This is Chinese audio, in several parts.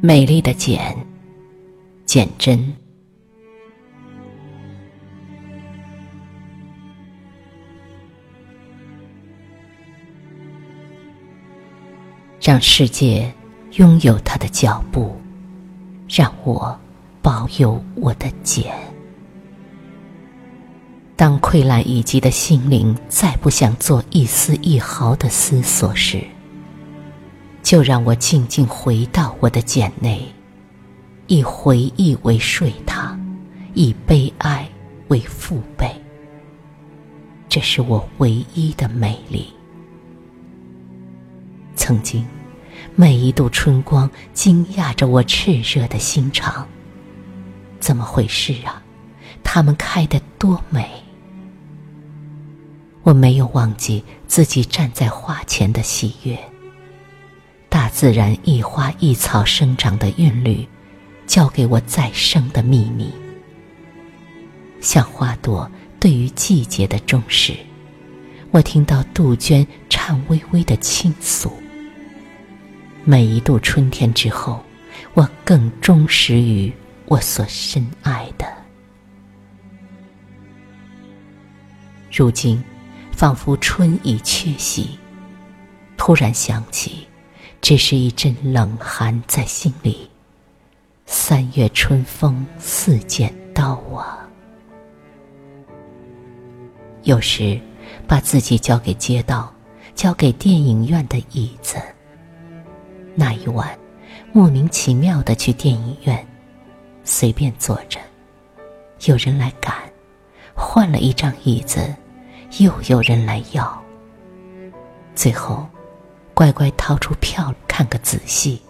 美丽的茧，茧真，让世界拥有它的脚步，让我保有我的茧。当溃烂已及的心灵再不想做一丝一毫的思索时，就让我静静回到我的茧内，以回忆为睡榻，以悲哀为父辈。这是我唯一的美丽。曾经，每一度春光惊讶着我炽热的心肠。怎么回事啊？它们开得多美！我没有忘记自己站在花前的喜悦。大自然一花一草生长的韵律，教给我再生的秘密。像花朵对于季节的重视，我听到杜鹃颤巍巍的倾诉。每一度春天之后，我更忠实于我所深爱的。如今，仿佛春已缺席，突然想起。只是一阵冷寒在心里。三月春风似剪刀啊！有时，把自己交给街道，交给电影院的椅子。那一晚，莫名其妙的去电影院，随便坐着，有人来赶，换了一张椅子，又有人来要，最后。乖乖掏出票看个仔细，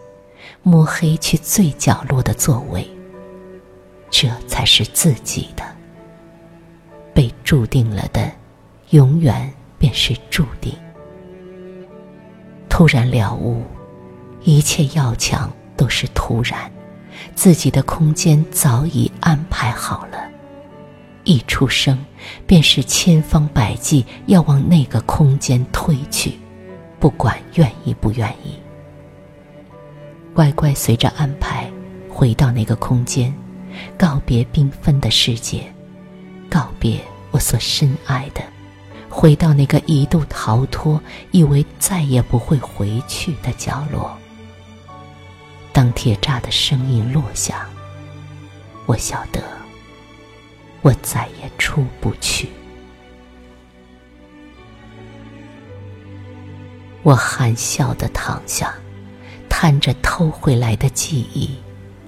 摸黑去最角落的座位。这才是自己的。被注定了的，永远便是注定。突然了悟，一切要强都是突然，自己的空间早已安排好了。一出生，便是千方百计要往那个空间推去。不管愿意不愿意，乖乖随着安排回到那个空间，告别缤纷的世界，告别我所深爱的，回到那个一度逃脱、以为再也不会回去的角落。当铁栅的声音落下，我晓得，我再也出不去。我含笑的躺下，摊着偷回来的记忆，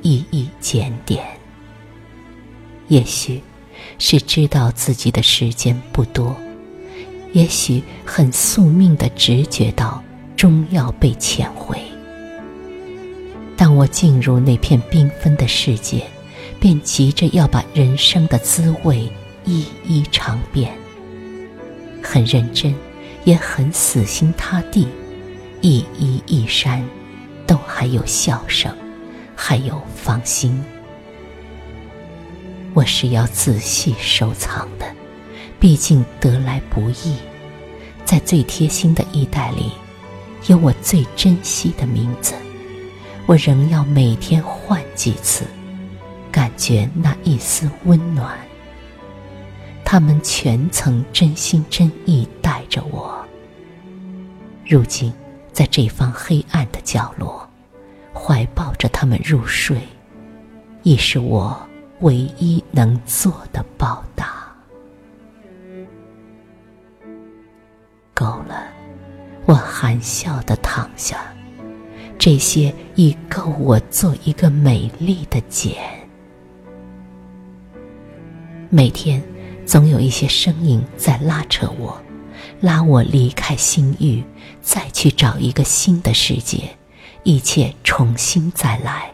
一一检点。也许是知道自己的时间不多，也许很宿命的直觉到终要被遣回。当我进入那片缤纷的世界，便急着要把人生的滋味一一尝遍，很认真。也很死心塌地，一衣一衫，都还有笑声，还有放心。我是要仔细收藏的，毕竟得来不易。在最贴心的衣袋里，有我最珍惜的名字。我仍要每天换几次，感觉那一丝温暖。他们全曾真心真意待着我。如今，在这方黑暗的角落，怀抱着他们入睡，亦是我唯一能做的报答。够了，我含笑的躺下，这些已够我做一个美丽的茧。每天。总有一些声音在拉扯我，拉我离开心域，再去找一个新的世界，一切重新再来。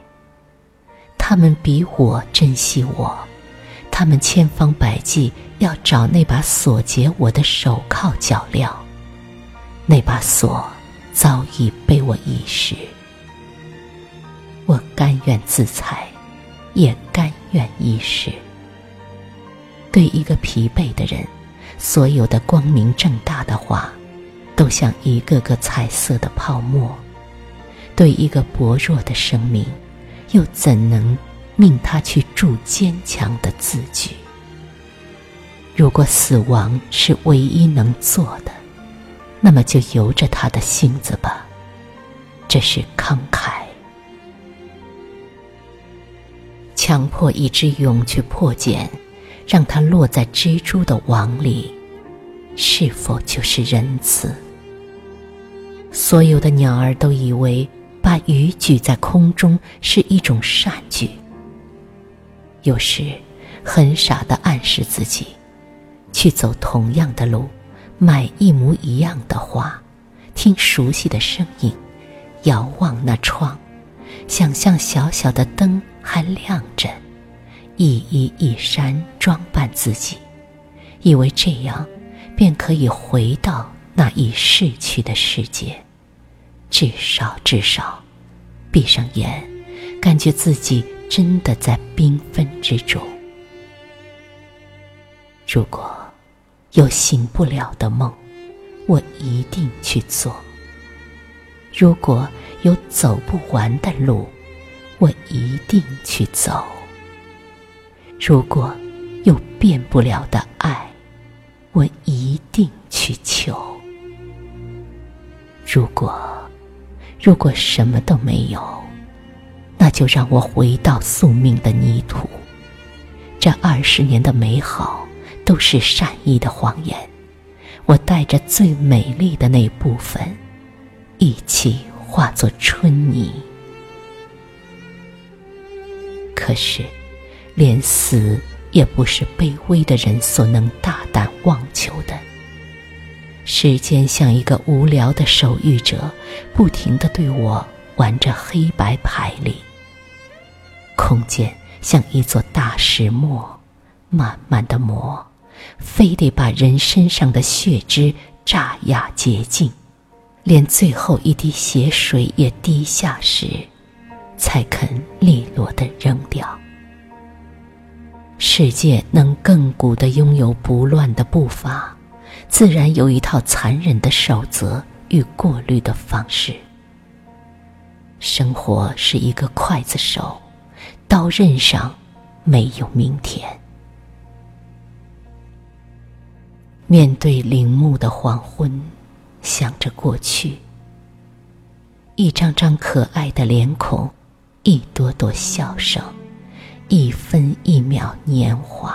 他们比我珍惜我，他们千方百计要找那把锁结我的手铐脚镣，那把锁早已被我遗失。我甘愿自裁，也甘愿遗失。对一个疲惫的人，所有的光明正大的话，都像一个个彩色的泡沫；对一个薄弱的生命，又怎能命他去铸坚强的字句？如果死亡是唯一能做的，那么就由着他的性子吧。这是慷慨。强迫一只蛹去破茧，让它落在蜘蛛的网里，是否就是仁慈？所有的鸟儿都以为把鱼举在空中是一种善举。有时，很傻的暗示自己。去走同样的路，买一模一样的花，听熟悉的声音，遥望那窗，想象小小的灯还亮着，一衣一衫装扮自己，以为这样便可以回到那已逝去的世界。至少，至少，闭上眼，感觉自己真的在缤纷之中。如果。有醒不了的梦，我一定去做；如果有走不完的路，我一定去走；如果有变不了的爱，我一定去求；如果，如果什么都没有，那就让我回到宿命的泥土。这二十年的美好。都是善意的谎言，我带着最美丽的那部分，一起化作春泥。可是，连死也不是卑微的人所能大胆妄求的。时间像一个无聊的手谕者，不停的对我玩着黑白牌里。空间像一座大石磨，慢慢的磨。非得把人身上的血汁榨压洁净，连最后一滴血水也滴下时，才肯利落的扔掉。世界能亘古的拥有不乱的步伐，自然有一套残忍的守则与过滤的方式。生活是一个刽子手，刀刃上没有明天。面对陵墓的黄昏，想着过去，一张张可爱的脸孔，一朵朵笑声，一分一秒年华，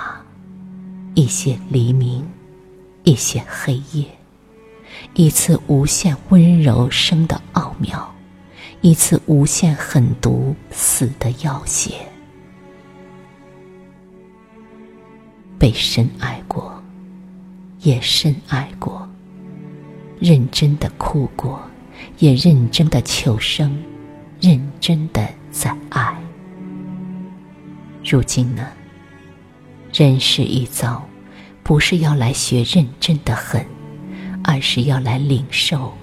一些黎明，一些黑夜，一次无限温柔生的奥妙，一次无限狠毒死的要挟，被深爱过。也深爱过，认真的哭过，也认真的求生，认真的在爱。如今呢，人世一遭，不是要来学认真的恨，而是要来领受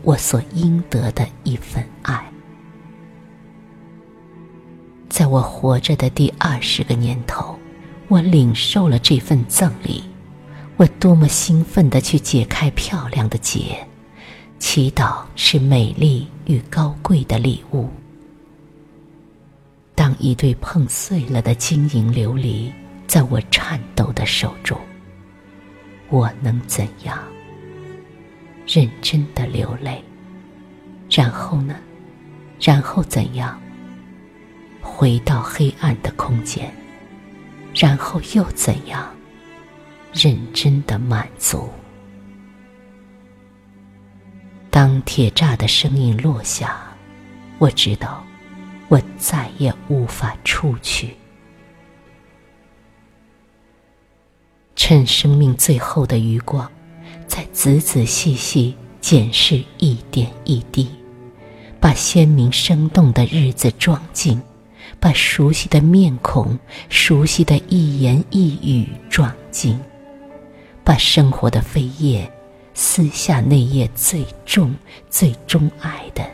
我所应得的一份爱。在我活着的第二十个年头，我领受了这份赠礼。我多么兴奋地去解开漂亮的结，祈祷是美丽与高贵的礼物。当一对碰碎了的晶莹琉璃在我颤抖的手中，我能怎样？认真的流泪，然后呢？然后怎样？回到黑暗的空间，然后又怎样？认真的满足。当铁栅的声音落下，我知道，我再也无法出去。趁生命最后的余光，再仔仔细细检视一点一滴，把鲜明生动的日子装进，把熟悉的面孔、熟悉的一言一语装进。把生活的扉页撕下，那页最重、最钟爱的，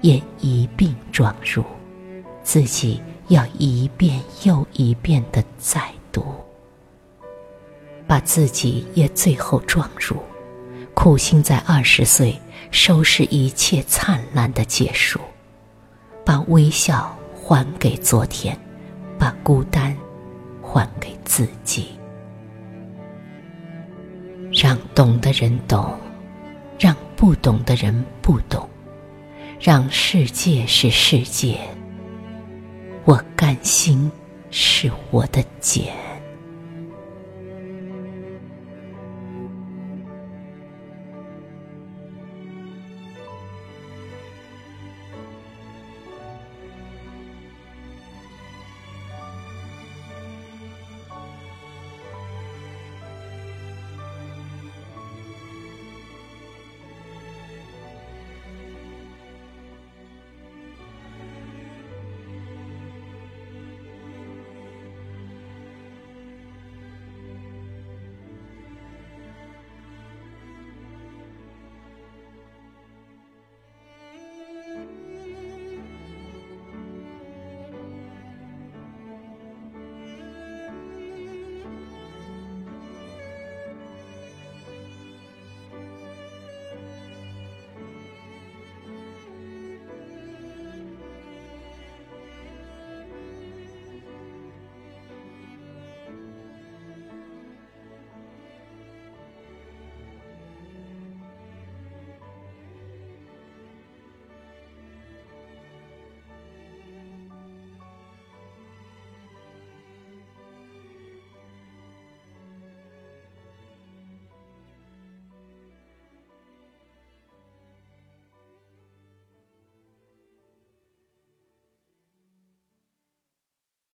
也一并装入。自己要一遍又一遍的再读，把自己也最后装入。苦心在二十岁收拾一切灿烂的结束，把微笑还给昨天，把孤单还给自己。让懂的人懂，让不懂的人不懂，让世界是世界。我甘心是我的茧。